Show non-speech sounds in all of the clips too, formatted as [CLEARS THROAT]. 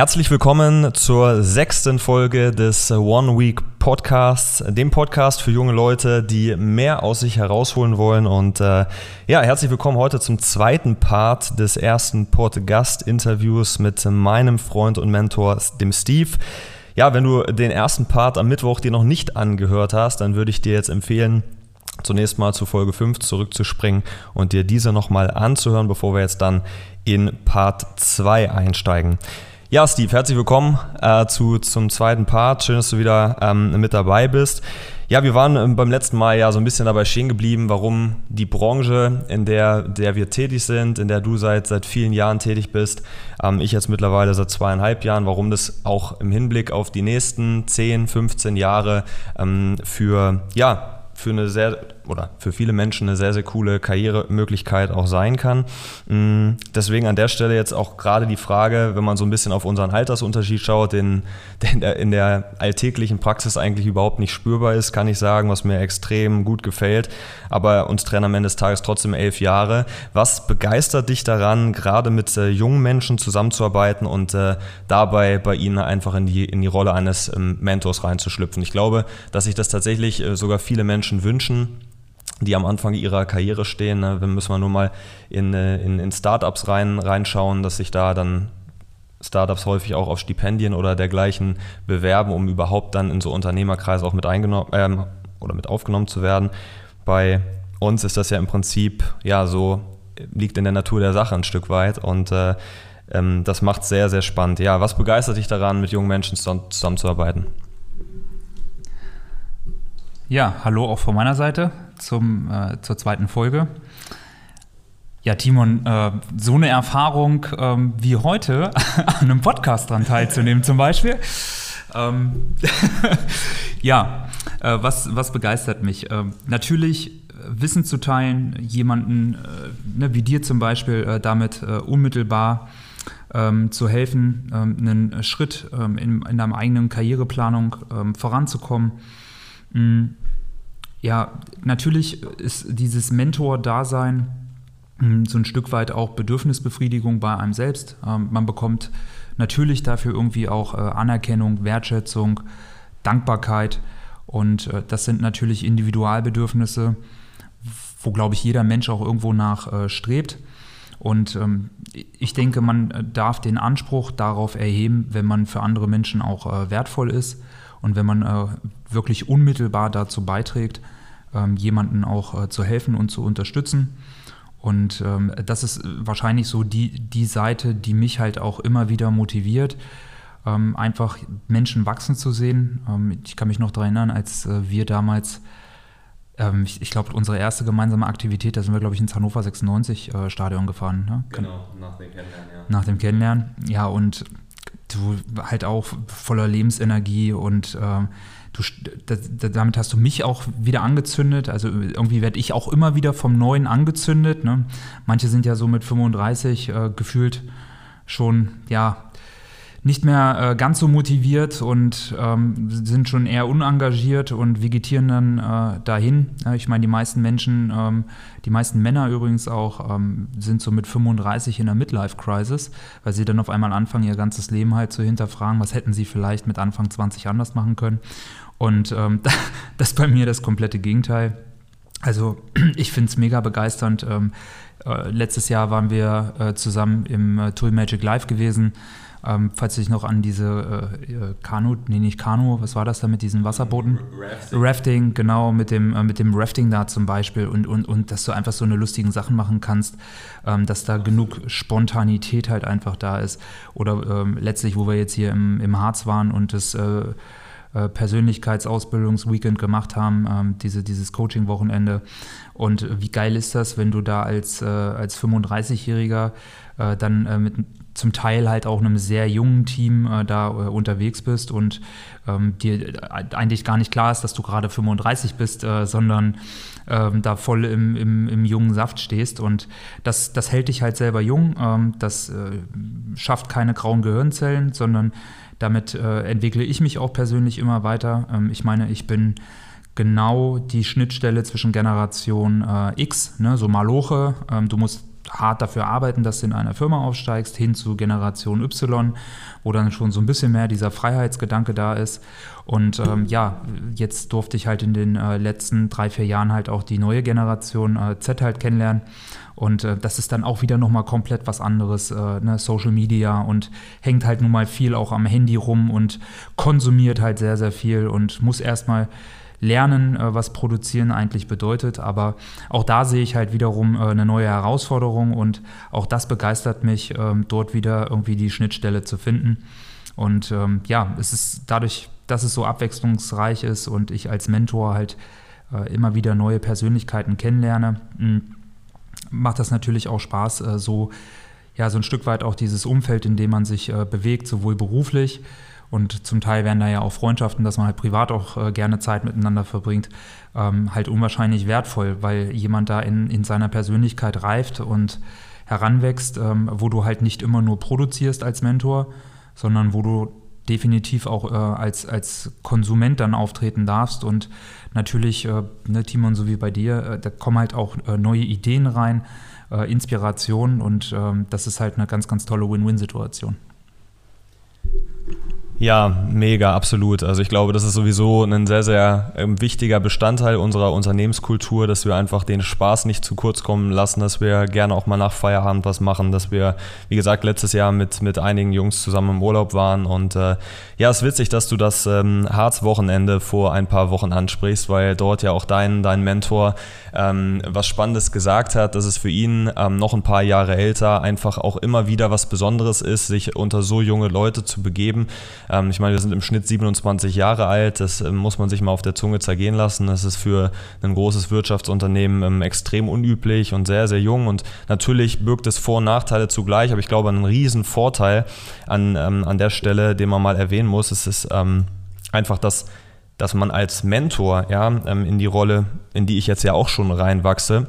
Herzlich willkommen zur sechsten Folge des One Week Podcasts, dem Podcast für junge Leute, die mehr aus sich herausholen wollen. Und äh, ja, herzlich willkommen heute zum zweiten Part des ersten Podcast-Interviews mit meinem Freund und Mentor, dem Steve. Ja, wenn du den ersten Part am Mittwoch dir noch nicht angehört hast, dann würde ich dir jetzt empfehlen, zunächst mal zu Folge 5 zurückzuspringen und dir diese nochmal anzuhören, bevor wir jetzt dann in Part 2 einsteigen. Ja, Steve, herzlich willkommen äh, zu, zum zweiten Part. Schön, dass du wieder ähm, mit dabei bist. Ja, wir waren ähm, beim letzten Mal ja so ein bisschen dabei stehen geblieben, warum die Branche, in der, der wir tätig sind, in der du seit, seit vielen Jahren tätig bist, ähm, ich jetzt mittlerweile seit zweieinhalb Jahren, warum das auch im Hinblick auf die nächsten 10, 15 Jahre ähm, für, ja, für eine sehr oder für viele Menschen eine sehr, sehr coole Karrieremöglichkeit auch sein kann. Mm, deswegen an der Stelle jetzt auch gerade die Frage, wenn man so ein bisschen auf unseren Altersunterschied schaut, den, der in der alltäglichen Praxis eigentlich überhaupt nicht spürbar ist, kann ich sagen, was mir extrem gut gefällt. Aber uns trennen am Ende des Tages trotzdem elf Jahre. Was begeistert dich daran, gerade mit äh, jungen Menschen zusammenzuarbeiten und äh, dabei bei ihnen einfach in die, in die Rolle eines ähm, Mentors reinzuschlüpfen? Ich glaube, dass sich das tatsächlich äh, sogar viele Menschen wünschen die am Anfang ihrer Karriere stehen. Ne? müssen wir nur mal in, äh, in, in Startups rein, reinschauen, dass sich da dann Startups häufig auch auf Stipendien oder dergleichen bewerben, um überhaupt dann in so Unternehmerkreise auch mit eingenommen ähm, oder mit aufgenommen zu werden. Bei uns ist das ja im Prinzip ja so liegt in der Natur der Sache ein Stück weit und äh, ähm, das macht es sehr sehr spannend. Ja, was begeistert dich daran, mit jungen Menschen zusammenzuarbeiten? Ja, hallo auch von meiner Seite zum, äh, zur zweiten Folge. Ja, Timon, äh, so eine Erfahrung ähm, wie heute [LAUGHS] an einem Podcast dran teilzunehmen zum Beispiel. Ähm, [LAUGHS] ja, äh, was, was begeistert mich? Ähm, natürlich äh, Wissen zu teilen, jemanden äh, ne, wie dir zum Beispiel äh, damit unmittelbar ähm, zu helfen, ähm, einen Schritt ähm, in, in deiner eigenen Karriereplanung voranzukommen. Mhm ja, natürlich ist dieses Mentor-Dasein hm, so ein Stück weit auch Bedürfnisbefriedigung bei einem selbst. Ähm, man bekommt natürlich dafür irgendwie auch äh, Anerkennung, Wertschätzung, Dankbarkeit und äh, das sind natürlich Individualbedürfnisse, wo, glaube ich, jeder Mensch auch irgendwo nach äh, strebt. Und ähm, ich denke, man darf den Anspruch darauf erheben, wenn man für andere Menschen auch wertvoll ist und wenn man äh, wirklich unmittelbar dazu beiträgt, ähm, jemanden auch äh, zu helfen und zu unterstützen. Und ähm, das ist wahrscheinlich so die, die Seite, die mich halt auch immer wieder motiviert, ähm, einfach Menschen wachsen zu sehen. Ähm, ich kann mich noch daran erinnern, als äh, wir damals, ähm, ich, ich glaube, unsere erste gemeinsame Aktivität, da sind wir, glaube ich, ins Hannover 96 äh, Stadion gefahren. Ne? Genau, nach dem Kennenlernen, ja. Nach dem Kennenlernen, ja, und du halt auch voller Lebensenergie und ähm, du, damit hast du mich auch wieder angezündet. Also irgendwie werde ich auch immer wieder vom Neuen angezündet. Ne? Manche sind ja so mit 35 äh, gefühlt schon, ja, nicht mehr äh, ganz so motiviert und ähm, sind schon eher unengagiert und vegetieren dann äh, dahin. Ich meine, die meisten Menschen, ähm, die meisten Männer übrigens auch, ähm, sind so mit 35 in der Midlife-Crisis, weil sie dann auf einmal anfangen, ihr ganzes Leben halt zu hinterfragen, was hätten sie vielleicht mit Anfang 20 anders machen können. Und ähm, [LAUGHS] das ist bei mir das komplette Gegenteil. Also [CLEARS THROAT] ich finde es mega begeisternd. Ähm, äh, letztes Jahr waren wir äh, zusammen im äh, Tool Magic Live gewesen. Ähm, falls du dich noch an diese äh, äh, Kanu, nee, nicht Kanu, was war das da mit diesen Wasserbooten? Rafting. Rafting, genau, mit dem, äh, mit dem Rafting da zum Beispiel und, und, und dass du einfach so eine lustigen Sachen machen kannst, ähm, dass da genug Spontanität halt einfach da ist. Oder ähm, letztlich, wo wir jetzt hier im, im Harz waren und das äh, äh Persönlichkeitsausbildungsweekend gemacht haben, ähm, diese, dieses Coaching-Wochenende. Und wie geil ist das, wenn du da als, äh, als 35-Jähriger äh, dann äh, mit zum Teil halt auch einem sehr jungen Team äh, da äh, unterwegs bist und ähm, dir eigentlich gar nicht klar ist, dass du gerade 35 bist, äh, sondern ähm, da voll im, im, im, jungen Saft stehst. Und das, das hält dich halt selber jung. Ähm, das äh, schafft keine grauen Gehirnzellen, sondern damit äh, entwickle ich mich auch persönlich immer weiter. Ähm, ich meine, ich bin genau die Schnittstelle zwischen Generation äh, X, ne, so Maloche. Ähm, du musst hart dafür arbeiten, dass du in einer Firma aufsteigst, hin zu Generation Y, wo dann schon so ein bisschen mehr dieser Freiheitsgedanke da ist. Und ähm, ja, jetzt durfte ich halt in den äh, letzten drei, vier Jahren halt auch die neue Generation äh, Z halt kennenlernen. Und äh, das ist dann auch wieder nochmal komplett was anderes, äh, ne? Social Media und hängt halt nun mal viel auch am Handy rum und konsumiert halt sehr, sehr viel und muss erstmal lernen, äh, was produzieren eigentlich bedeutet. Aber auch da sehe ich halt wiederum äh, eine neue Herausforderung und auch das begeistert mich, ähm, dort wieder irgendwie die Schnittstelle zu finden. Und ähm, ja, es ist dadurch, dass es so abwechslungsreich ist und ich als Mentor halt äh, immer wieder neue Persönlichkeiten kennenlerne, hm, macht das natürlich auch Spaß, so ja, so ein Stück weit auch dieses Umfeld, in dem man sich bewegt, sowohl beruflich, und zum Teil werden da ja auch Freundschaften, dass man halt privat auch äh, gerne Zeit miteinander verbringt, ähm, halt unwahrscheinlich wertvoll, weil jemand da in, in seiner Persönlichkeit reift und heranwächst, ähm, wo du halt nicht immer nur produzierst als Mentor, sondern wo du definitiv auch äh, als, als Konsument dann auftreten darfst. Und natürlich, äh, ne, Timon, so wie bei dir, äh, da kommen halt auch äh, neue Ideen rein, äh, Inspirationen und ähm, das ist halt eine ganz, ganz tolle Win-Win-Situation. Ja, mega, absolut. Also ich glaube, das ist sowieso ein sehr, sehr ähm, wichtiger Bestandteil unserer Unternehmenskultur, dass wir einfach den Spaß nicht zu kurz kommen lassen, dass wir gerne auch mal nach Feierabend was machen, dass wir, wie gesagt, letztes Jahr mit, mit einigen Jungs zusammen im Urlaub waren. Und äh, ja, es ist witzig, dass du das ähm, Harz-Wochenende vor ein paar Wochen ansprichst, weil dort ja auch dein, dein Mentor ähm, was Spannendes gesagt hat, dass es für ihn ähm, noch ein paar Jahre älter einfach auch immer wieder was Besonderes ist, sich unter so junge Leute zu begeben. Ähm, ich meine, wir sind im Schnitt 27 Jahre alt, das ähm, muss man sich mal auf der Zunge zergehen lassen. Das ist für ein großes Wirtschaftsunternehmen ähm, extrem unüblich und sehr, sehr jung. Und natürlich birgt es Vor- und Nachteile zugleich, aber ich glaube, ein riesen Vorteil an, ähm, an der Stelle, den man mal erwähnen muss, ist es einfach, dass dass man als Mentor ja, in die Rolle, in die ich jetzt ja auch schon reinwachse,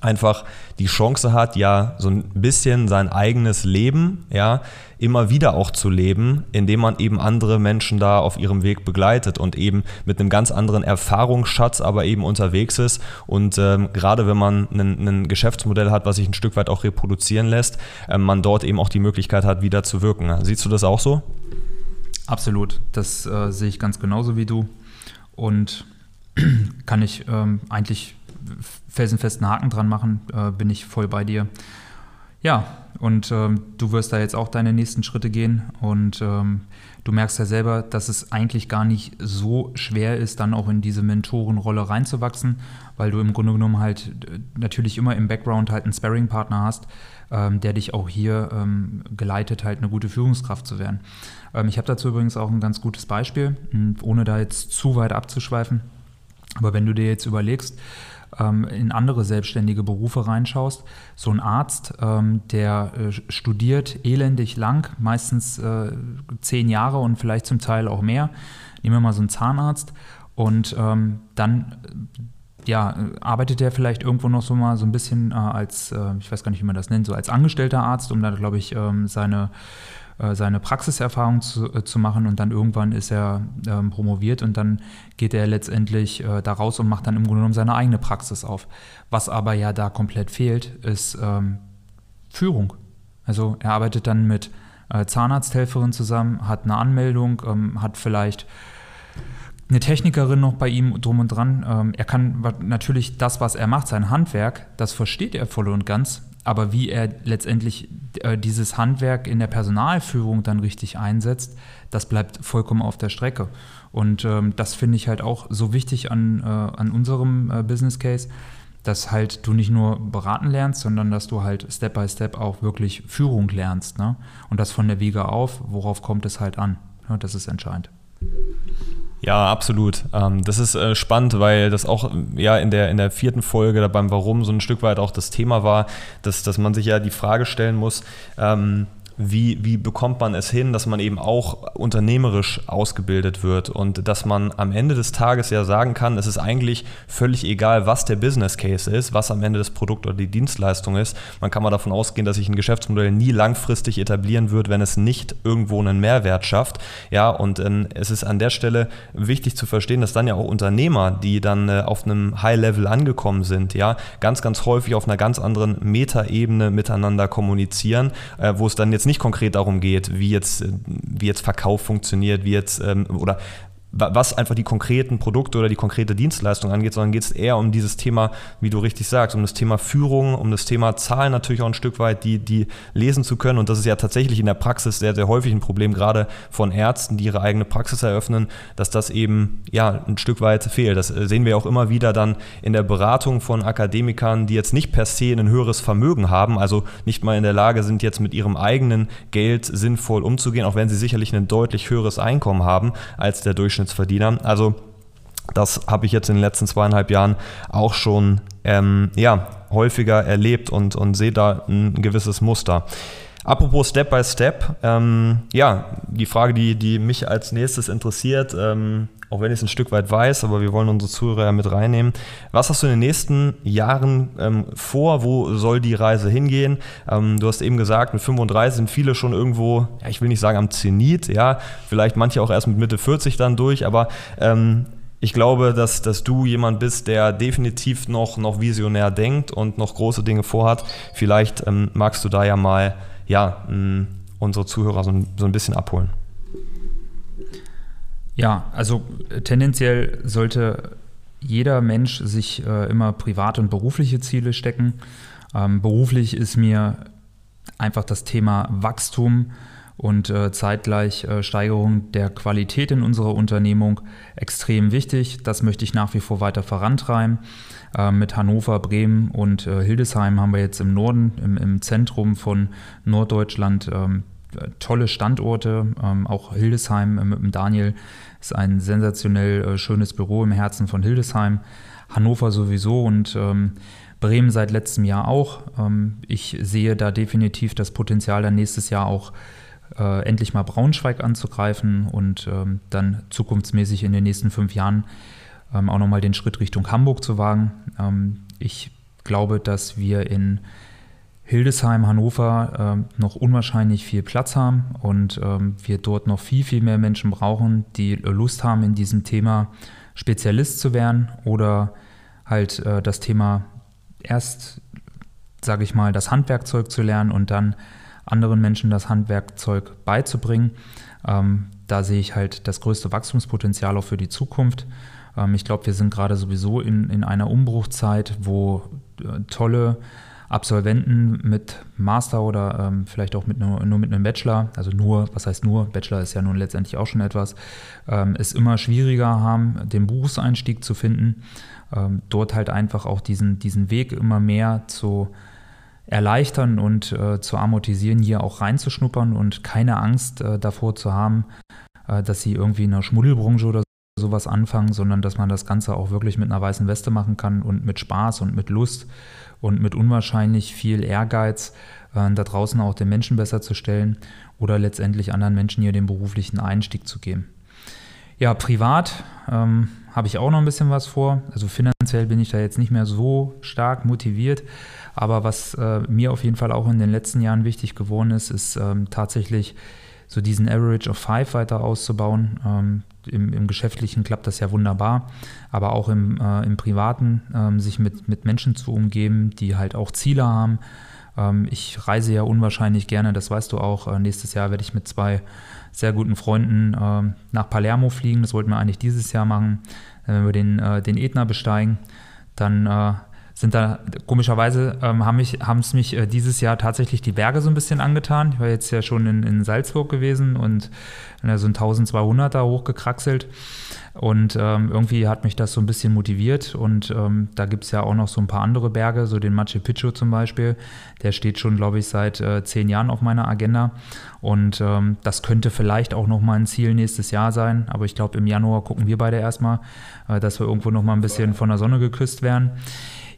einfach die Chance hat, ja, so ein bisschen sein eigenes Leben, ja, immer wieder auch zu leben, indem man eben andere Menschen da auf ihrem Weg begleitet und eben mit einem ganz anderen Erfahrungsschatz aber eben unterwegs ist. Und ähm, gerade wenn man ein Geschäftsmodell hat, was sich ein Stück weit auch reproduzieren lässt, ähm, man dort eben auch die Möglichkeit hat, wieder zu wirken. Siehst du das auch so? Absolut, das äh, sehe ich ganz genauso wie du. Und [CLEARS THROAT] kann ich ähm, eigentlich felsenfesten Haken dran machen, äh, bin ich voll bei dir. Ja, und ähm, du wirst da jetzt auch deine nächsten Schritte gehen und ähm, du merkst ja selber, dass es eigentlich gar nicht so schwer ist, dann auch in diese Mentorenrolle reinzuwachsen, weil du im Grunde genommen halt äh, natürlich immer im Background halt einen Sparring-Partner hast, ähm, der dich auch hier ähm, geleitet, halt eine gute Führungskraft zu werden. Ähm, ich habe dazu übrigens auch ein ganz gutes Beispiel, hm, ohne da jetzt zu weit abzuschweifen. Aber wenn du dir jetzt überlegst, ähm, in andere selbstständige Berufe reinschaust, so ein Arzt, ähm, der äh, studiert elendig lang, meistens äh, zehn Jahre und vielleicht zum Teil auch mehr. Nehmen wir mal so einen Zahnarzt und ähm, dann ja, arbeitet er vielleicht irgendwo noch so mal so ein bisschen äh, als, äh, ich weiß gar nicht, wie man das nennt, so als angestellter Arzt, um da, glaube ich, seine äh, seine Praxiserfahrung zu, äh, zu machen und dann irgendwann ist er ähm, promoviert und dann geht er letztendlich äh, da raus und macht dann im Grunde genommen seine eigene Praxis auf. Was aber ja da komplett fehlt, ist ähm, Führung. Also er arbeitet dann mit äh, Zahnarzthelferin zusammen, hat eine Anmeldung, ähm, hat vielleicht eine Technikerin noch bei ihm drum und dran. Ähm, er kann natürlich das, was er macht, sein Handwerk, das versteht er voll und ganz, aber wie er letztendlich äh, dieses Handwerk in der Personalführung dann richtig einsetzt, das bleibt vollkommen auf der Strecke. Und ähm, das finde ich halt auch so wichtig an, äh, an unserem äh, Business Case, dass halt du nicht nur beraten lernst, sondern dass du halt Step by Step auch wirklich Führung lernst. Ne? Und das von der Wiege auf, worauf kommt es halt an? Ja, das ist entscheidend. Ja, absolut. Ähm, das ist äh, spannend, weil das auch ja in der, in der vierten Folge da beim Warum so ein Stück weit auch das Thema war, dass, dass man sich ja die Frage stellen muss, ähm, wie, wie bekommt man es hin, dass man eben auch unternehmerisch ausgebildet wird und dass man am Ende des Tages ja sagen kann, es ist eigentlich völlig egal, was der Business Case ist, was am Ende das Produkt oder die Dienstleistung ist. Man kann mal davon ausgehen, dass sich ein Geschäftsmodell nie langfristig etablieren wird, wenn es nicht irgendwo einen Mehrwert schafft. Ja, und äh, es ist an der Stelle wichtig zu verstehen, dass dann ja auch Unternehmer, die dann äh, auf einem High-Level angekommen sind, ja, ganz, ganz häufig auf einer ganz anderen Metaebene miteinander kommunizieren, äh, wo es dann jetzt nicht konkret darum geht, wie jetzt, wie jetzt Verkauf funktioniert, wie jetzt ähm, oder was einfach die konkreten Produkte oder die konkrete Dienstleistung angeht, sondern geht es eher um dieses Thema, wie du richtig sagst, um das Thema Führung, um das Thema Zahlen natürlich auch ein Stück weit, die, die lesen zu können. Und das ist ja tatsächlich in der Praxis sehr, sehr häufig ein Problem, gerade von Ärzten, die ihre eigene Praxis eröffnen, dass das eben ja ein Stück weit fehlt. Das äh, sehen wir auch immer wieder dann in der Beratung von Akademikern, die jetzt nicht per se ein höheres Vermögen haben, also nicht mal in der Lage sind, jetzt mit ihrem eigenen Geld sinnvoll umzugehen, auch wenn sie sicherlich ein deutlich höheres Einkommen haben als der Durchschnitt Durchschnittsverdiener. Also das habe ich jetzt in den letzten zweieinhalb Jahren auch schon ähm, ja, häufiger erlebt und, und sehe da ein gewisses Muster. Apropos Step by Step, ähm, ja, die Frage, die, die mich als nächstes interessiert, ähm, auch wenn ich es ein Stück weit weiß, aber wir wollen unsere Zuhörer mit reinnehmen. Was hast du in den nächsten Jahren ähm, vor? Wo soll die Reise hingehen? Ähm, du hast eben gesagt, mit 35 sind viele schon irgendwo, ja, ich will nicht sagen am Zenit, ja, vielleicht manche auch erst mit Mitte 40 dann durch, aber ähm, ich glaube, dass, dass du jemand bist, der definitiv noch, noch visionär denkt und noch große Dinge vorhat. Vielleicht ähm, magst du da ja mal ja, mh, unsere Zuhörer so ein, so ein bisschen abholen. Ja, also äh, tendenziell sollte jeder Mensch sich äh, immer private und berufliche Ziele stecken. Ähm, beruflich ist mir einfach das Thema Wachstum und äh, zeitgleich äh, Steigerung der Qualität in unserer Unternehmung extrem wichtig. Das möchte ich nach wie vor weiter vorantreiben. Äh, mit Hannover, Bremen und äh, Hildesheim haben wir jetzt im Norden, im, im Zentrum von Norddeutschland ähm, tolle Standorte. Ähm, auch Hildesheim mit dem Daniel ist ein sensationell äh, schönes Büro im Herzen von Hildesheim. Hannover sowieso und ähm, Bremen seit letztem Jahr auch. Ähm, ich sehe da definitiv das Potenzial, dann nächstes Jahr auch äh, endlich mal Braunschweig anzugreifen und ähm, dann zukunftsmäßig in den nächsten fünf Jahren ähm, auch nochmal den Schritt Richtung Hamburg zu wagen. Ähm, ich glaube, dass wir in Hildesheim, Hannover äh, noch unwahrscheinlich viel Platz haben und ähm, wir dort noch viel, viel mehr Menschen brauchen, die Lust haben, in diesem Thema Spezialist zu werden oder halt äh, das Thema erst, sage ich mal, das Handwerkzeug zu lernen und dann anderen Menschen das Handwerkzeug beizubringen. Ähm, da sehe ich halt das größte Wachstumspotenzial auch für die Zukunft. Ähm, ich glaube, wir sind gerade sowieso in, in einer Umbruchzeit, wo äh, tolle Absolventen mit Master oder ähm, vielleicht auch mit nur, nur, mit einem Bachelor, also nur, was heißt nur, Bachelor ist ja nun letztendlich auch schon etwas, ähm, es immer schwieriger haben, den Berufseinstieg zu finden, ähm, dort halt einfach auch diesen, diesen Weg immer mehr zu erleichtern und äh, zu amortisieren, hier auch reinzuschnuppern und keine Angst äh, davor zu haben, äh, dass sie irgendwie in der Schmuddelbranche oder sowas anfangen, sondern dass man das Ganze auch wirklich mit einer weißen Weste machen kann und mit Spaß und mit Lust und mit unwahrscheinlich viel Ehrgeiz, äh, da draußen auch den Menschen besser zu stellen oder letztendlich anderen Menschen hier den beruflichen Einstieg zu geben. Ja, privat ähm, habe ich auch noch ein bisschen was vor. Also finanziell bin ich da jetzt nicht mehr so stark motiviert. Aber was äh, mir auf jeden Fall auch in den letzten Jahren wichtig geworden ist, ist ähm, tatsächlich so diesen Average of Five weiter auszubauen. Ähm, im, im, Geschäftlichen klappt das ja wunderbar, aber auch im, äh, im Privaten ähm, sich mit, mit Menschen zu umgeben, die halt auch Ziele haben. Ähm, ich reise ja unwahrscheinlich gerne, das weißt du auch. Äh, nächstes Jahr werde ich mit zwei sehr guten Freunden äh, nach Palermo fliegen. Das wollten wir eigentlich dieses Jahr machen. Wenn wir den, äh, den Ätna besteigen, dann äh, sind da komischerweise ähm, haben, mich, haben es mich äh, dieses Jahr tatsächlich die Berge so ein bisschen angetan. Ich war jetzt ja schon in, in Salzburg gewesen und äh, so ein 1200er hochgekraxelt. Und ähm, irgendwie hat mich das so ein bisschen motiviert. Und ähm, da gibt es ja auch noch so ein paar andere Berge, so den Machu Picchu zum Beispiel. Der steht schon, glaube ich, seit äh, zehn Jahren auf meiner Agenda. Und ähm, das könnte vielleicht auch noch mal ein Ziel nächstes Jahr sein. Aber ich glaube, im Januar gucken wir beide erstmal, äh, dass wir irgendwo noch mal ein bisschen von der Sonne geküsst werden.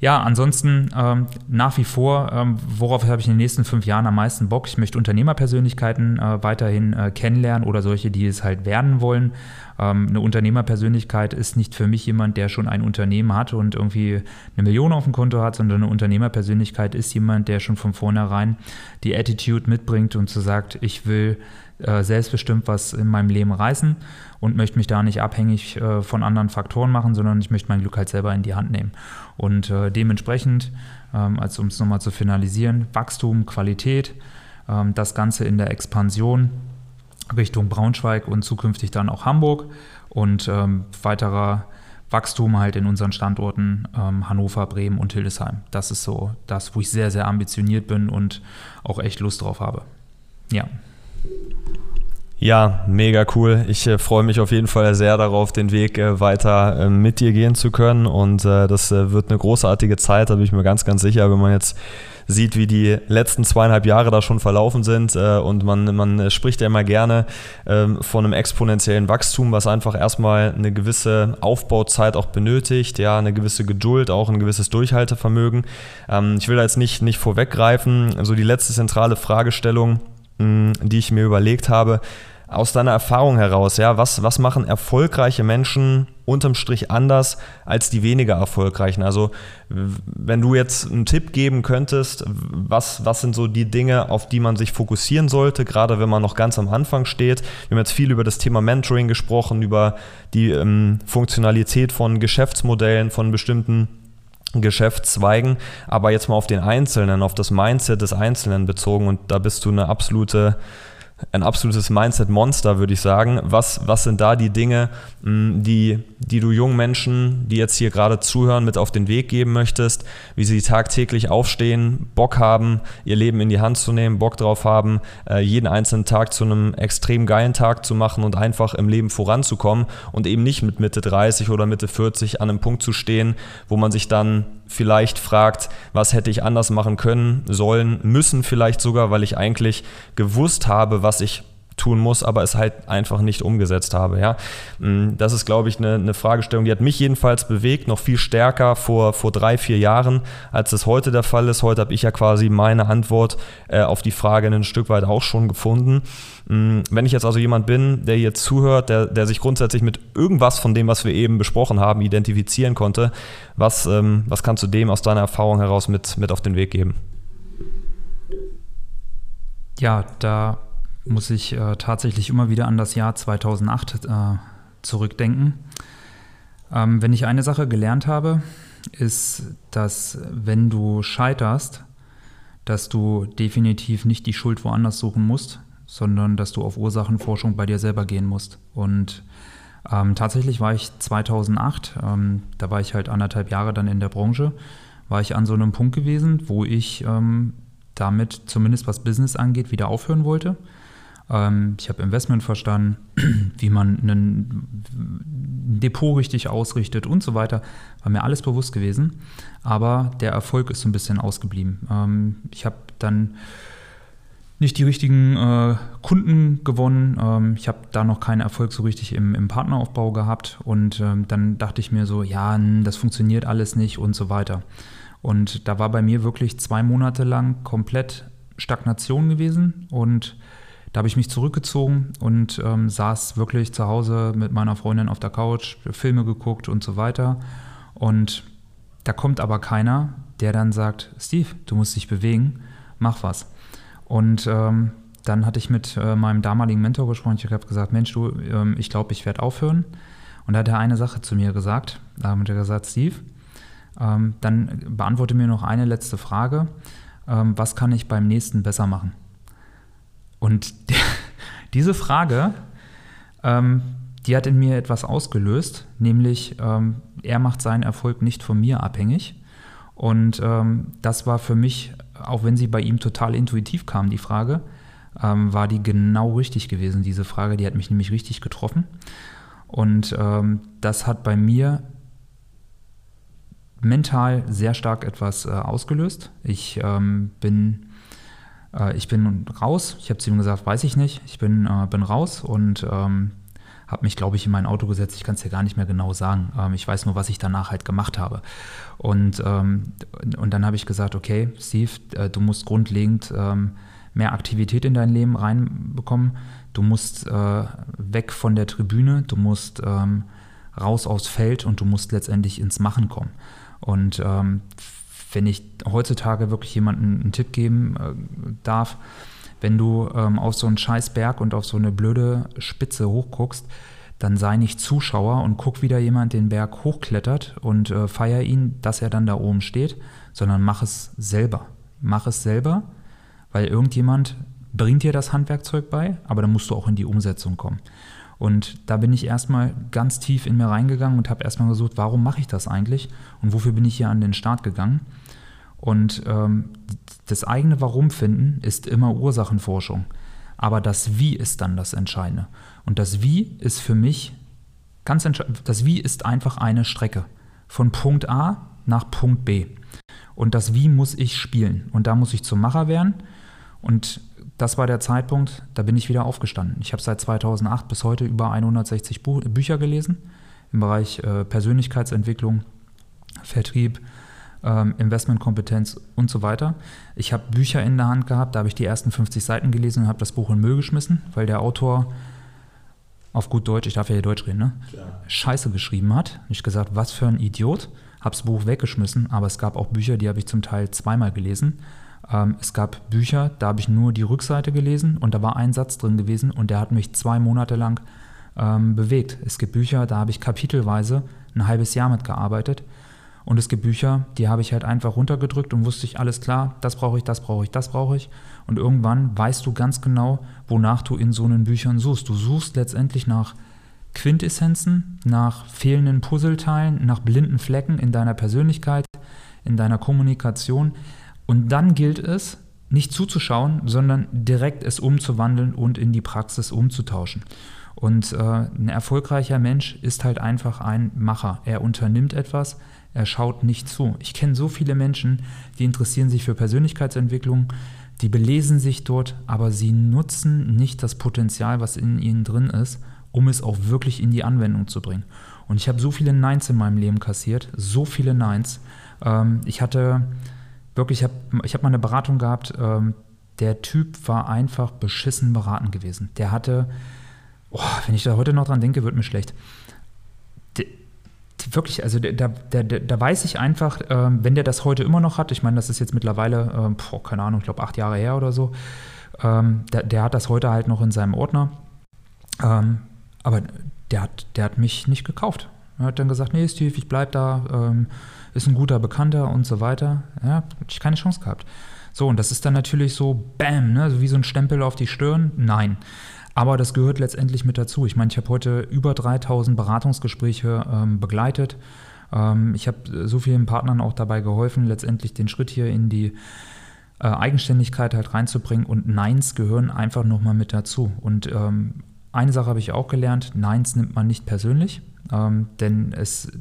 Ja, ansonsten ähm, nach wie vor, ähm, worauf habe ich in den nächsten fünf Jahren am meisten Bock? Ich möchte Unternehmerpersönlichkeiten äh, weiterhin äh, kennenlernen oder solche, die es halt werden wollen. Ähm, eine Unternehmerpersönlichkeit ist nicht für mich jemand, der schon ein Unternehmen hat und irgendwie eine Million auf dem Konto hat, sondern eine Unternehmerpersönlichkeit ist jemand, der schon von vornherein die Attitude mitbringt und zu sagt, ich will äh, selbstbestimmt was in meinem Leben reißen und möchte mich da nicht abhängig äh, von anderen Faktoren machen, sondern ich möchte mein Glück halt selber in die Hand nehmen. Und äh, dementsprechend, ähm, also um es nochmal zu finalisieren, Wachstum, Qualität, ähm, das Ganze in der Expansion Richtung Braunschweig und zukünftig dann auch Hamburg und ähm, weiterer Wachstum halt in unseren Standorten ähm, Hannover, Bremen und Hildesheim. Das ist so das, wo ich sehr, sehr ambitioniert bin und auch echt Lust drauf habe. Ja. Ja, mega cool. Ich äh, freue mich auf jeden Fall sehr darauf, den Weg äh, weiter äh, mit dir gehen zu können. Und äh, das äh, wird eine großartige Zeit, da bin ich mir ganz, ganz sicher, wenn man jetzt sieht, wie die letzten zweieinhalb Jahre da schon verlaufen sind. Äh, und man, man spricht ja immer gerne ähm, von einem exponentiellen Wachstum, was einfach erstmal eine gewisse Aufbauzeit auch benötigt, ja, eine gewisse Geduld, auch ein gewisses Durchhaltevermögen. Ähm, ich will da jetzt nicht, nicht vorweggreifen. Also die letzte zentrale Fragestellung, die ich mir überlegt habe, aus deiner Erfahrung heraus, ja, was, was machen erfolgreiche Menschen unterm Strich anders als die weniger erfolgreichen? Also, wenn du jetzt einen Tipp geben könntest, was, was sind so die Dinge, auf die man sich fokussieren sollte, gerade wenn man noch ganz am Anfang steht? Wir haben jetzt viel über das Thema Mentoring gesprochen, über die ähm, Funktionalität von Geschäftsmodellen, von bestimmten Geschäftszweigen, aber jetzt mal auf den Einzelnen, auf das Mindset des Einzelnen bezogen und da bist du eine absolute ein absolutes Mindset-Monster, würde ich sagen. Was, was sind da die Dinge, die, die du jungen Menschen, die jetzt hier gerade zuhören, mit auf den Weg geben möchtest, wie sie tagtäglich aufstehen, Bock haben, ihr Leben in die Hand zu nehmen, Bock drauf haben, äh, jeden einzelnen Tag zu einem extrem geilen Tag zu machen und einfach im Leben voranzukommen und eben nicht mit Mitte 30 oder Mitte 40 an einem Punkt zu stehen, wo man sich dann vielleicht fragt, was hätte ich anders machen können, sollen, müssen vielleicht sogar, weil ich eigentlich gewusst habe, was ich tun muss, aber es halt einfach nicht umgesetzt habe. Ja? Mm, das ist, glaube ich, eine, eine, Fragestellung, die hat mich jedenfalls bewegt, noch viel stärker vor, vor drei, vier Jahren, als es heute der Fall ist. Heute habe ich ja quasi meine Antwort äh, auf die Frage ein Stück weit auch schon gefunden. Mm, wenn ich jetzt also jemand bin, der jetzt zuhört, der, der sich grundsätzlich mit irgendwas von dem, was wir eben besprochen haben, identifizieren konnte, was, ähm, was kannst du dem aus deiner Erfahrung heraus mit, mit auf den Weg geben? Ja, da muss ich äh, tatsächlich immer wieder an das Jahr 2008 äh, zurückdenken. Ähm, wenn ich eine Sache gelernt habe, ist, dass wenn du scheiterst, dass du definitiv nicht die Schuld woanders suchen musst, sondern dass du auf Ursachenforschung bei dir selber gehen musst. Und ähm, tatsächlich war ich 2008, ähm, da war ich halt anderthalb Jahre dann in der Branche, war ich an so einem Punkt gewesen, wo ich ähm, damit zumindest was Business angeht wieder aufhören wollte. Ähm, ich habe Investment verstanden, [CLEARS THROAT] wie man ein Depot richtig ausrichtet und so weiter. War mir alles bewusst gewesen. Aber der Erfolg ist so ein bisschen ausgeblieben. Ähm, ich habe dann nicht die richtigen äh, Kunden gewonnen. Ähm, ich habe da noch keinen Erfolg so richtig im, im Partneraufbau gehabt. Und ähm, dann dachte ich mir so, ja, das funktioniert alles nicht und so weiter. Und da war bei mir wirklich zwei Monate lang komplett Stagnation gewesen und da habe ich mich zurückgezogen und ähm, saß wirklich zu Hause mit meiner Freundin auf der Couch, Filme geguckt und so weiter. Und da kommt aber keiner, der dann sagt, Steve, du musst dich bewegen, mach was. Und ähm, dann hatte ich mit äh, meinem damaligen Mentor gesprochen. Ich habe gesagt, Mensch, du, ähm, ich glaube, ich werde aufhören. Und da hat er eine Sache zu mir gesagt. Da hat er gesagt, Steve, ähm, dann beantworte mir noch eine letzte Frage. Ähm, was kann ich beim nächsten besser machen? Und [LAUGHS] diese Frage, ähm, die hat in mir etwas ausgelöst, nämlich ähm, er macht seinen Erfolg nicht von mir abhängig. Und ähm, das war für mich, auch wenn sie bei ihm total intuitiv kam, die Frage, ähm, war die genau richtig gewesen, diese Frage, die hat mich nämlich richtig getroffen. Und ähm, das hat bei mir mental sehr stark etwas äh, ausgelöst. Ich ähm, bin äh, ich bin raus. Ich habe zu ihm gesagt, weiß ich nicht. Ich bin, äh, bin raus und ähm, habe mich, glaube ich, in mein Auto gesetzt. Ich kann es dir gar nicht mehr genau sagen. Ähm, ich weiß nur, was ich danach halt gemacht habe. Und, ähm, und dann habe ich gesagt, okay, Steve, äh, du musst grundlegend ähm, mehr Aktivität in dein Leben reinbekommen. Du musst äh, weg von der Tribüne, du musst ähm, raus aufs Feld und du musst letztendlich ins Machen kommen. Und ähm, wenn ich heutzutage wirklich jemandem einen Tipp geben äh, darf, wenn du ähm, auf so einen scheiß Berg und auf so eine blöde Spitze hochguckst, dann sei nicht Zuschauer und guck, wie da jemand den Berg hochklettert und äh, feier ihn, dass er dann da oben steht, sondern mach es selber. Mach es selber, weil irgendjemand bringt dir das Handwerkzeug bei, aber dann musst du auch in die Umsetzung kommen. Und da bin ich erstmal ganz tief in mir reingegangen und habe erstmal gesucht, warum mache ich das eigentlich und wofür bin ich hier an den Start gegangen. Und ähm, das eigene Warum finden ist immer Ursachenforschung. Aber das Wie ist dann das Entscheidende. Und das Wie ist für mich ganz entscheidend. Das Wie ist einfach eine Strecke. Von Punkt A nach Punkt B. Und das Wie muss ich spielen. Und da muss ich zum Macher werden. Und das war der Zeitpunkt, da bin ich wieder aufgestanden. Ich habe seit 2008 bis heute über 160 Buch Bücher gelesen im Bereich äh, Persönlichkeitsentwicklung, Vertrieb, ähm, Investmentkompetenz und so weiter. Ich habe Bücher in der Hand gehabt, da habe ich die ersten 50 Seiten gelesen und habe das Buch in Müll geschmissen, weil der Autor auf gut Deutsch, ich darf ja hier Deutsch reden, ne? Klar. Scheiße geschrieben hat. Ich gesagt, was für ein Idiot. Habe das Buch weggeschmissen, aber es gab auch Bücher, die habe ich zum Teil zweimal gelesen. Ähm, es gab Bücher, da habe ich nur die Rückseite gelesen und da war ein Satz drin gewesen und der hat mich zwei Monate lang ähm, bewegt. Es gibt Bücher, da habe ich kapitelweise ein halbes Jahr mitgearbeitet. Und es gibt Bücher, die habe ich halt einfach runtergedrückt und wusste ich, alles klar, das brauche ich, das brauche ich, das brauche ich. Und irgendwann weißt du ganz genau, wonach du in so einen Büchern suchst. Du suchst letztendlich nach Quintessenzen, nach fehlenden Puzzleteilen, nach blinden Flecken in deiner Persönlichkeit, in deiner Kommunikation. Und dann gilt es, nicht zuzuschauen, sondern direkt es umzuwandeln und in die Praxis umzutauschen. Und äh, ein erfolgreicher Mensch ist halt einfach ein Macher. Er unternimmt etwas, er schaut nicht zu. Ich kenne so viele Menschen, die interessieren sich für Persönlichkeitsentwicklung, die belesen sich dort, aber sie nutzen nicht das Potenzial, was in ihnen drin ist, um es auch wirklich in die Anwendung zu bringen. Und ich habe so viele Neins in meinem Leben kassiert, so viele Neins. Ähm, ich hatte wirklich, ich habe ich hab mal eine Beratung gehabt, ähm, der Typ war einfach beschissen beraten gewesen. Der hatte, oh, wenn ich da heute noch dran denke, wird mir schlecht wirklich, also da, da, da weiß ich einfach, ähm, wenn der das heute immer noch hat, ich meine, das ist jetzt mittlerweile, ähm, boah, keine Ahnung, ich glaube acht Jahre her oder so, ähm, der, der, hat das heute halt noch in seinem Ordner. Ähm, aber der hat, der hat mich nicht gekauft. Er hat dann gesagt, nee, Steve, ich bleib da, ähm, ist ein guter Bekannter und so weiter. Ja, hatte ich keine Chance gehabt. So, und das ist dann natürlich so, bam, ne, so wie so ein Stempel auf die Stirn. Nein. Aber das gehört letztendlich mit dazu. Ich meine, ich habe heute über 3000 Beratungsgespräche ähm, begleitet. Ähm, ich habe so vielen Partnern auch dabei geholfen, letztendlich den Schritt hier in die äh, Eigenständigkeit halt reinzubringen. Und Neins gehören einfach nochmal mit dazu. Und ähm, eine Sache habe ich auch gelernt, Neins nimmt man nicht persönlich, ähm, denn es,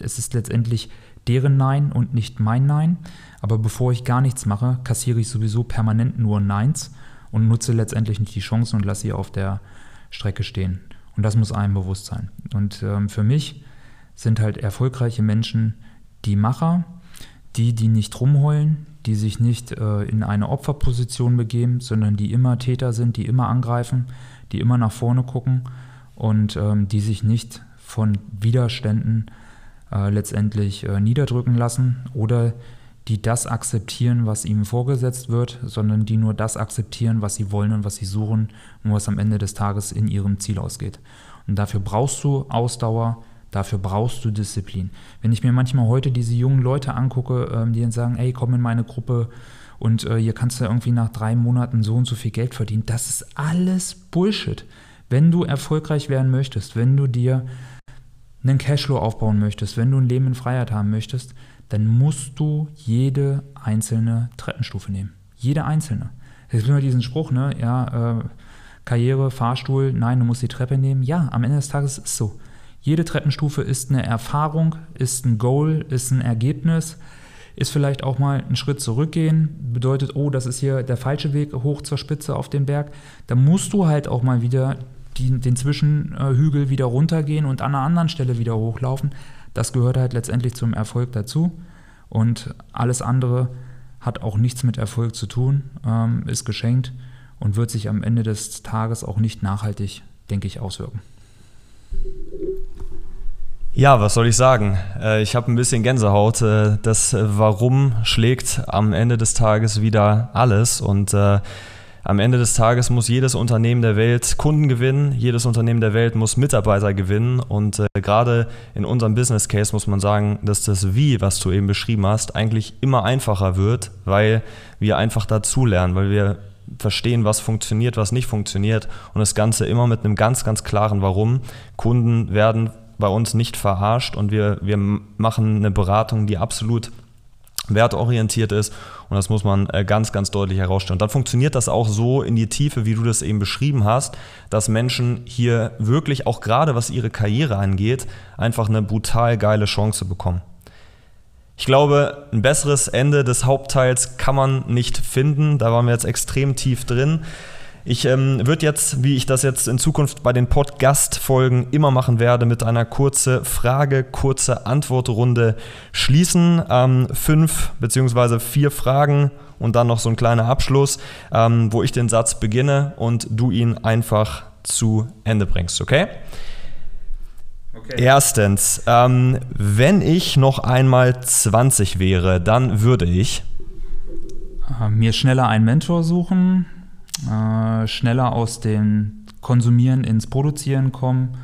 es ist letztendlich deren Nein und nicht mein Nein. Aber bevor ich gar nichts mache, kassiere ich sowieso permanent nur Neins und nutze letztendlich nicht die Chancen und lasse sie auf der Strecke stehen. Und das muss einem bewusst sein. Und ähm, für mich sind halt erfolgreiche Menschen die Macher, die, die nicht rumheulen, die sich nicht äh, in eine Opferposition begeben, sondern die immer Täter sind, die immer angreifen, die immer nach vorne gucken und ähm, die sich nicht von Widerständen äh, letztendlich äh, niederdrücken lassen oder die das akzeptieren, was ihnen vorgesetzt wird, sondern die nur das akzeptieren, was sie wollen und was sie suchen und was am Ende des Tages in ihrem Ziel ausgeht. Und dafür brauchst du Ausdauer, dafür brauchst du Disziplin. Wenn ich mir manchmal heute diese jungen Leute angucke, ähm, die dann sagen, ey, komm in meine Gruppe und äh, hier kannst du irgendwie nach drei Monaten so und so viel Geld verdienen, das ist alles Bullshit. Wenn du erfolgreich werden möchtest, wenn du dir einen Cashflow aufbauen möchtest, wenn du ein Leben in Freiheit haben möchtest, dann musst du jede einzelne Treppenstufe nehmen. Jede einzelne. Es gibt immer diesen Spruch, ne, ja, äh, Karriere, Fahrstuhl, nein, du musst die Treppe nehmen. Ja, am Ende des Tages ist es so. Jede Treppenstufe ist eine Erfahrung, ist ein Goal, ist ein Ergebnis, ist vielleicht auch mal ein Schritt zurückgehen, bedeutet, oh, das ist hier der falsche Weg hoch zur Spitze auf den Berg. Da musst du halt auch mal wieder die, den Zwischenhügel wieder runtergehen und an einer anderen Stelle wieder hochlaufen. Das gehört halt letztendlich zum Erfolg dazu. Und alles andere hat auch nichts mit Erfolg zu tun, ähm, ist geschenkt und wird sich am Ende des Tages auch nicht nachhaltig, denke ich, auswirken. Ja, was soll ich sagen? Äh, ich habe ein bisschen Gänsehaut. Äh, das Warum schlägt am Ende des Tages wieder alles und äh, am Ende des Tages muss jedes Unternehmen der Welt Kunden gewinnen, jedes Unternehmen der Welt muss Mitarbeiter gewinnen und gerade in unserem Business Case muss man sagen, dass das Wie, was du eben beschrieben hast, eigentlich immer einfacher wird, weil wir einfach dazulernen, weil wir verstehen, was funktioniert, was nicht funktioniert und das Ganze immer mit einem ganz, ganz klaren Warum. Kunden werden bei uns nicht verarscht und wir, wir machen eine Beratung, die absolut wertorientiert ist und das muss man äh, ganz, ganz deutlich herausstellen. Und dann funktioniert das auch so in die Tiefe, wie du das eben beschrieben hast, dass Menschen hier wirklich auch gerade was ihre Karriere angeht, einfach eine brutal geile Chance bekommen. Ich glaube, ein besseres Ende des Hauptteils kann man nicht finden. Da waren wir jetzt extrem tief drin. Ich ähm, würde jetzt, wie ich das jetzt in Zukunft bei den Podcast-Folgen immer machen werde, mit einer kurze Frage, kurze Antwortrunde schließen. Ähm, fünf beziehungsweise vier Fragen und dann noch so ein kleiner Abschluss, ähm, wo ich den Satz beginne und du ihn einfach zu Ende bringst, okay? Okay. Erstens, ähm, wenn ich noch einmal 20 wäre, dann würde ich äh, mir schneller einen Mentor suchen, äh, schneller aus dem Konsumieren ins Produzieren kommen.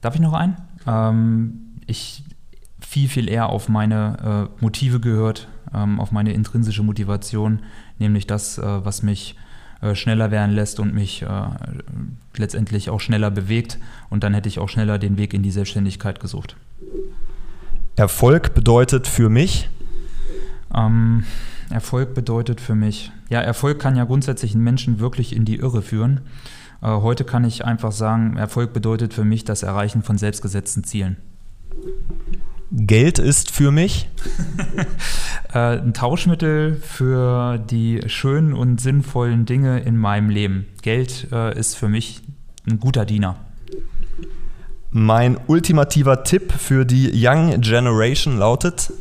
Darf ich noch einen? Ähm, ich viel, viel eher auf meine äh, Motive gehört, ähm, auf meine intrinsische Motivation, nämlich das, äh, was mich äh, schneller werden lässt und mich äh, letztendlich auch schneller bewegt. Und dann hätte ich auch schneller den Weg in die Selbstständigkeit gesucht. Erfolg bedeutet für mich? Ähm, Erfolg bedeutet für mich, ja, Erfolg kann ja grundsätzlich einen Menschen wirklich in die Irre führen. Äh, heute kann ich einfach sagen, Erfolg bedeutet für mich das Erreichen von selbstgesetzten Zielen. Geld ist für mich? [LAUGHS] Äh, ein Tauschmittel für die schönen und sinnvollen Dinge in meinem Leben. Geld äh, ist für mich ein guter Diener. Mein ultimativer Tipp für die Young Generation lautet?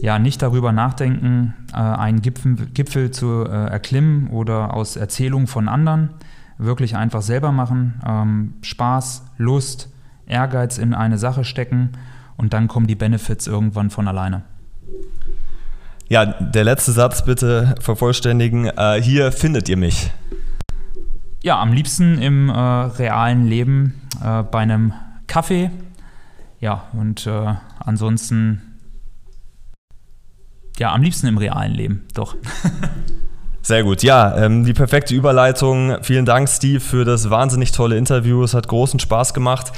Ja, nicht darüber nachdenken, äh, einen Gipfel, Gipfel zu äh, erklimmen oder aus Erzählungen von anderen. Wirklich einfach selber machen. Ähm, Spaß, Lust, Ehrgeiz in eine Sache stecken und dann kommen die Benefits irgendwann von alleine. Ja, der letzte Satz bitte vervollständigen. Äh, hier findet ihr mich. Ja, am liebsten im realen Leben bei einem Kaffee. Ja, und ansonsten ja, am liebsten im realen Leben, doch. [LAUGHS] Sehr gut. Ja, ähm, die perfekte Überleitung. Vielen Dank, Steve, für das wahnsinnig tolle Interview. Es hat großen Spaß gemacht.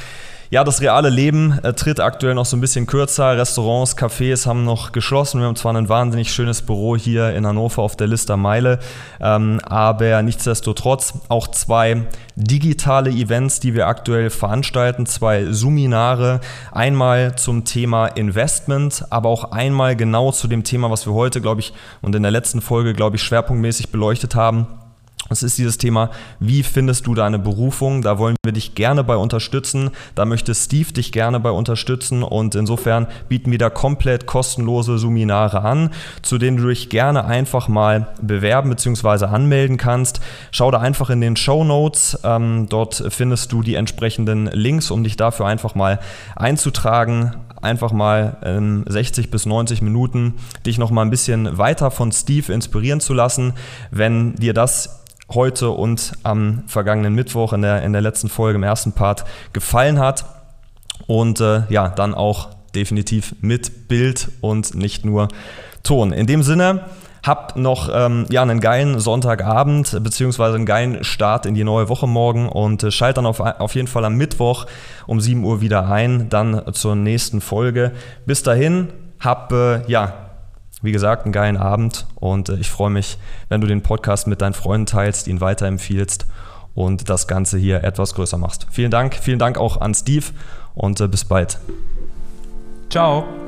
Ja, das reale Leben äh, tritt aktuell noch so ein bisschen kürzer. Restaurants, Cafés haben noch geschlossen. Wir haben zwar ein wahnsinnig schönes Büro hier in Hannover auf der Lister Meile, ähm, aber nichtsdestotrotz auch zwei digitale Events, die wir aktuell veranstalten, zwei Seminare. Einmal zum Thema Investment, aber auch einmal genau zu dem Thema, was wir heute, glaube ich, und in der letzten Folge, glaube ich, schwerpunktmäßig beleuchtet haben es ist dieses Thema, wie findest du deine Berufung? Da wollen wir dich gerne bei unterstützen. Da möchte Steve dich gerne bei unterstützen. Und insofern bieten wir da komplett kostenlose Seminare an, zu denen du dich gerne einfach mal bewerben bzw. anmelden kannst. Schau da einfach in den Show Notes. Ähm, dort findest du die entsprechenden Links, um dich dafür einfach mal einzutragen einfach mal in 60 bis 90 Minuten dich noch mal ein bisschen weiter von Steve inspirieren zu lassen. Wenn dir das heute und am vergangenen Mittwoch in der, in der letzten Folge im ersten Part gefallen hat. Und äh, ja, dann auch definitiv mit Bild und nicht nur Ton. In dem Sinne, habt noch ähm, ja, einen geilen Sonntagabend beziehungsweise einen geilen Start in die neue Woche morgen und äh, schalt dann auf, auf jeden Fall am Mittwoch um 7 Uhr wieder ein, dann zur nächsten Folge. Bis dahin, hab äh, ja wie gesagt, einen geilen Abend und äh, ich freue mich, wenn du den Podcast mit deinen Freunden teilst, ihn weiterempfiehlst und das Ganze hier etwas größer machst. Vielen Dank, vielen Dank auch an Steve und äh, bis bald. Ciao.